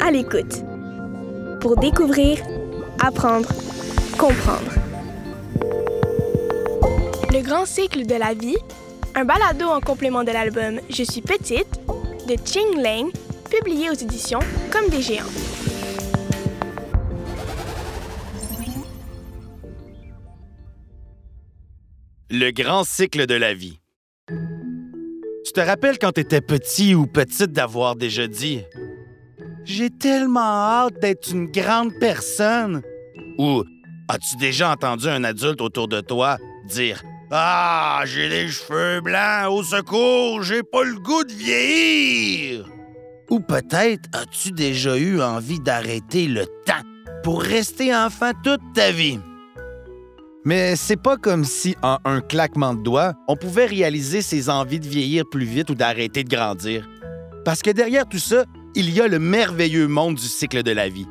À l'écoute. Pour découvrir, apprendre, comprendre. Le grand cycle de la vie, un balado en complément de l'album Je suis petite de Ching Lang, publié aux éditions Comme des géants. Le grand cycle de la vie. Tu te rappelles quand tu étais petit ou petite d'avoir déjà dit J'ai tellement hâte d'être une grande personne. Ou as-tu déjà entendu un adulte autour de toi dire Ah, j'ai les cheveux blancs, au secours, j'ai pas le goût de vieillir? Ou peut-être as-tu déjà eu envie d'arrêter le temps pour rester enfant toute ta vie? Mais c'est pas comme si, en un claquement de doigts, on pouvait réaliser ses envies de vieillir plus vite ou d'arrêter de grandir. Parce que derrière tout ça, il y a le merveilleux monde du cycle de la vie.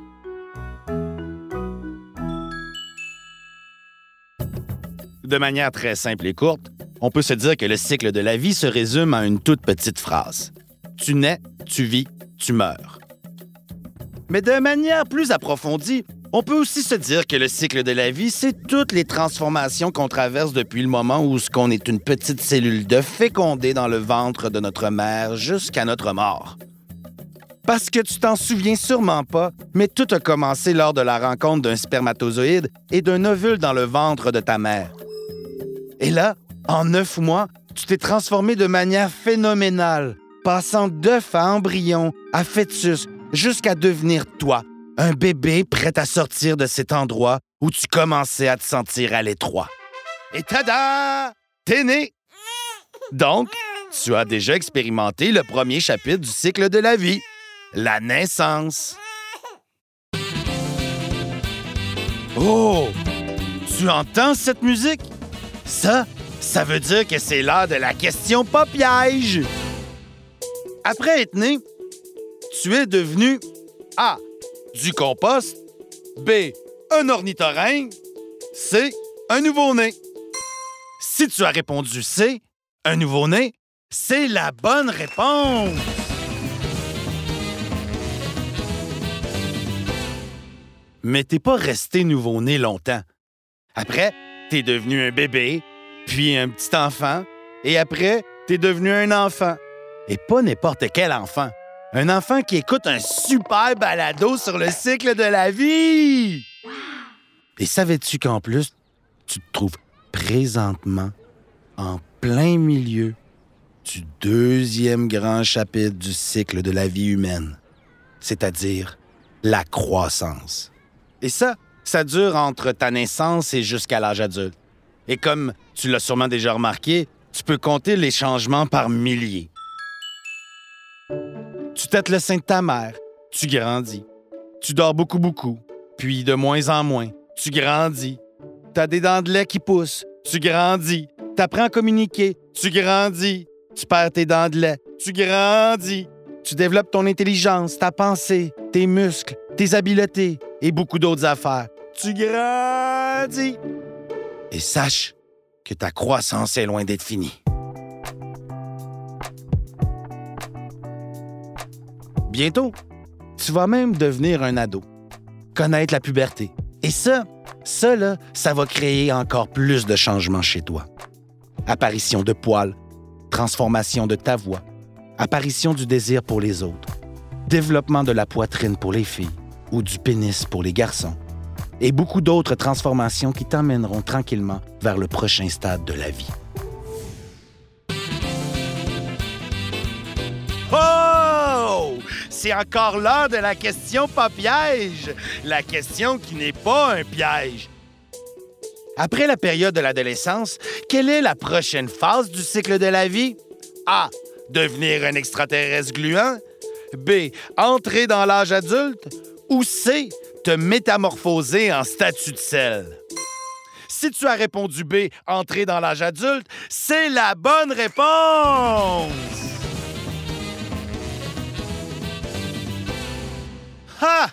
De manière très simple et courte, on peut se dire que le cycle de la vie se résume à une toute petite phrase. Tu nais, tu vis, tu meurs. Mais de manière plus approfondie, on peut aussi se dire que le cycle de la vie, c'est toutes les transformations qu'on traverse depuis le moment où ce qu'on est une petite cellule de fécondée dans le ventre de notre mère jusqu'à notre mort. Parce que tu t'en souviens sûrement pas, mais tout a commencé lors de la rencontre d'un spermatozoïde et d'un ovule dans le ventre de ta mère. Et là, en neuf mois, tu t'es transformé de manière phénoménale, passant d'œuf à embryon, à fœtus, jusqu'à devenir toi, un bébé prêt à sortir de cet endroit où tu commençais à te sentir à l'étroit. Et tada! T'es né! Donc, tu as déjà expérimenté le premier chapitre du cycle de la vie, la naissance. Oh! Tu entends cette musique? Ça, ça veut dire que c'est l'heure de la question pas piège. Après être né, tu es devenu A du compost. B. Un ornithorynque. C. Un nouveau-né. Si tu as répondu C, un nouveau-né, c'est la bonne réponse. Mais t'es pas resté nouveau-né longtemps. Après, t'es devenu un bébé, puis un petit enfant, et après, t'es devenu un enfant. Et pas n'importe quel enfant. Un enfant qui écoute un super balado sur le cycle de la vie. Et savais-tu qu'en plus, tu te trouves présentement en plein milieu du deuxième grand chapitre du cycle de la vie humaine, c'est-à-dire la croissance. Et ça, ça dure entre ta naissance et jusqu'à l'âge adulte. Et comme tu l'as sûrement déjà remarqué, tu peux compter les changements par milliers. Tu têtes le sein de ta mère, tu grandis. Tu dors beaucoup, beaucoup, puis de moins en moins, tu grandis. T'as des dents de lait qui poussent, tu grandis. T'apprends à communiquer, tu grandis. Tu perds tes dents de lait, tu grandis. Tu développes ton intelligence, ta pensée, tes muscles, tes habiletés et beaucoup d'autres affaires. Tu grandis. Et sache que ta croissance est loin d'être finie. Bientôt, tu vas même devenir un ado, connaître la puberté. Et ça, ça, ça va créer encore plus de changements chez toi. Apparition de poils, transformation de ta voix, apparition du désir pour les autres, développement de la poitrine pour les filles ou du pénis pour les garçons, et beaucoup d'autres transformations qui t'emmèneront tranquillement vers le prochain stade de la vie. C'est encore l'heure de la question pas piège, la question qui n'est pas un piège. Après la période de l'adolescence, quelle est la prochaine phase du cycle de la vie? A. Devenir un extraterrestre gluant. B. Entrer dans l'âge adulte. Ou C. Te métamorphoser en statue de sel. Si tu as répondu B, entrer dans l'âge adulte, c'est la bonne réponse! Ha!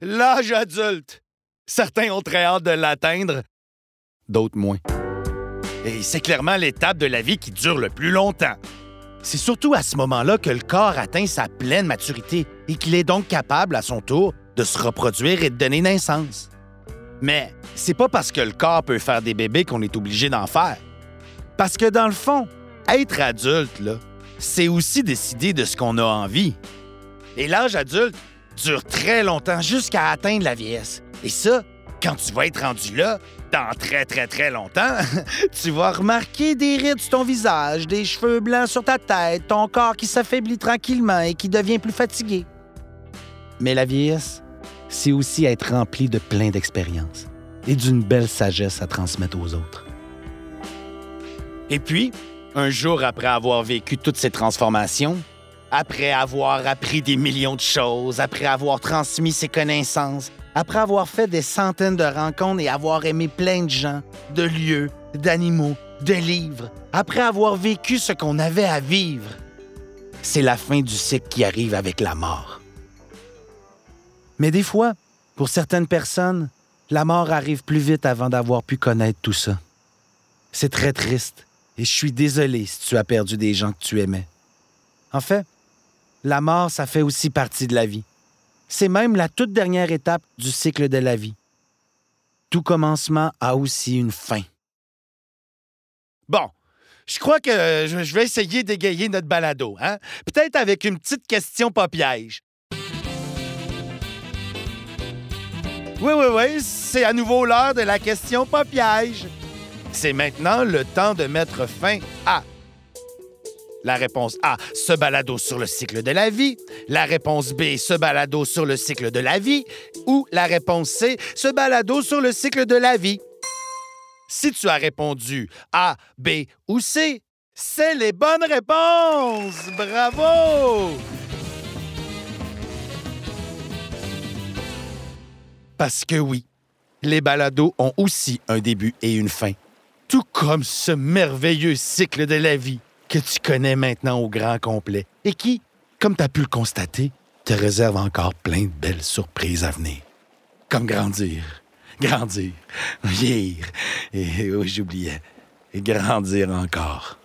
L'âge adulte. Certains ont très hâte de l'atteindre, d'autres moins. Et c'est clairement l'étape de la vie qui dure le plus longtemps. C'est surtout à ce moment-là que le corps atteint sa pleine maturité et qu'il est donc capable, à son tour, de se reproduire et de donner naissance. Mais c'est pas parce que le corps peut faire des bébés qu'on est obligé d'en faire. Parce que dans le fond, être adulte, c'est aussi décider de ce qu'on a envie. Et l'âge adulte dure très longtemps jusqu'à atteindre la vieillesse. Et ça, quand tu vas être rendu là, dans très très très longtemps, tu vas remarquer des rides sur ton visage, des cheveux blancs sur ta tête, ton corps qui s'affaiblit tranquillement et qui devient plus fatigué. Mais la vieillesse, c'est aussi être rempli de plein d'expériences et d'une belle sagesse à transmettre aux autres. Et puis, un jour après avoir vécu toutes ces transformations, après avoir appris des millions de choses, après avoir transmis ses connaissances, après avoir fait des centaines de rencontres et avoir aimé plein de gens, de lieux, d'animaux, de livres, après avoir vécu ce qu'on avait à vivre, c'est la fin du cycle qui arrive avec la mort. Mais des fois, pour certaines personnes, la mort arrive plus vite avant d'avoir pu connaître tout ça. C'est très triste et je suis désolé si tu as perdu des gens que tu aimais. En fait, la mort, ça fait aussi partie de la vie. C'est même la toute dernière étape du cycle de la vie. Tout commencement a aussi une fin. Bon, je crois que je vais essayer d'égayer notre balado, hein? Peut-être avec une petite question pas piège. Oui, oui, oui, c'est à nouveau l'heure de la question pas piège. C'est maintenant le temps de mettre fin à la réponse A, ce balado sur le cycle de la vie. La réponse B, ce balado sur le cycle de la vie. Ou la réponse C, ce balado sur le cycle de la vie. Si tu as répondu A, B ou C, c'est les bonnes réponses. Bravo! Parce que oui, les balados ont aussi un début et une fin. Tout comme ce merveilleux cycle de la vie que tu connais maintenant au grand complet et qui, comme tu as pu le constater, te réserve encore plein de belles surprises à venir. Comme grandir, grandir, vieillir, et oui, j'oubliais, et grandir encore.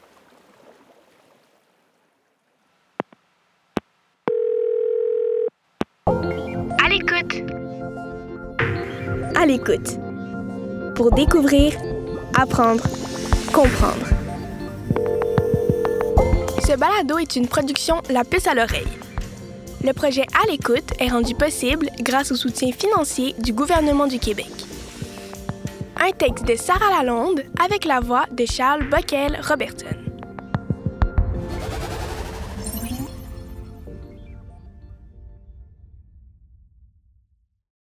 À l'écoute. À l'écoute. Pour découvrir, apprendre, comprendre. Ce balado est une production La Puce à l'oreille. Le projet À l'écoute est rendu possible grâce au soutien financier du gouvernement du Québec. Un texte de Sarah Lalonde avec la voix de Charles Bockel-Robertson.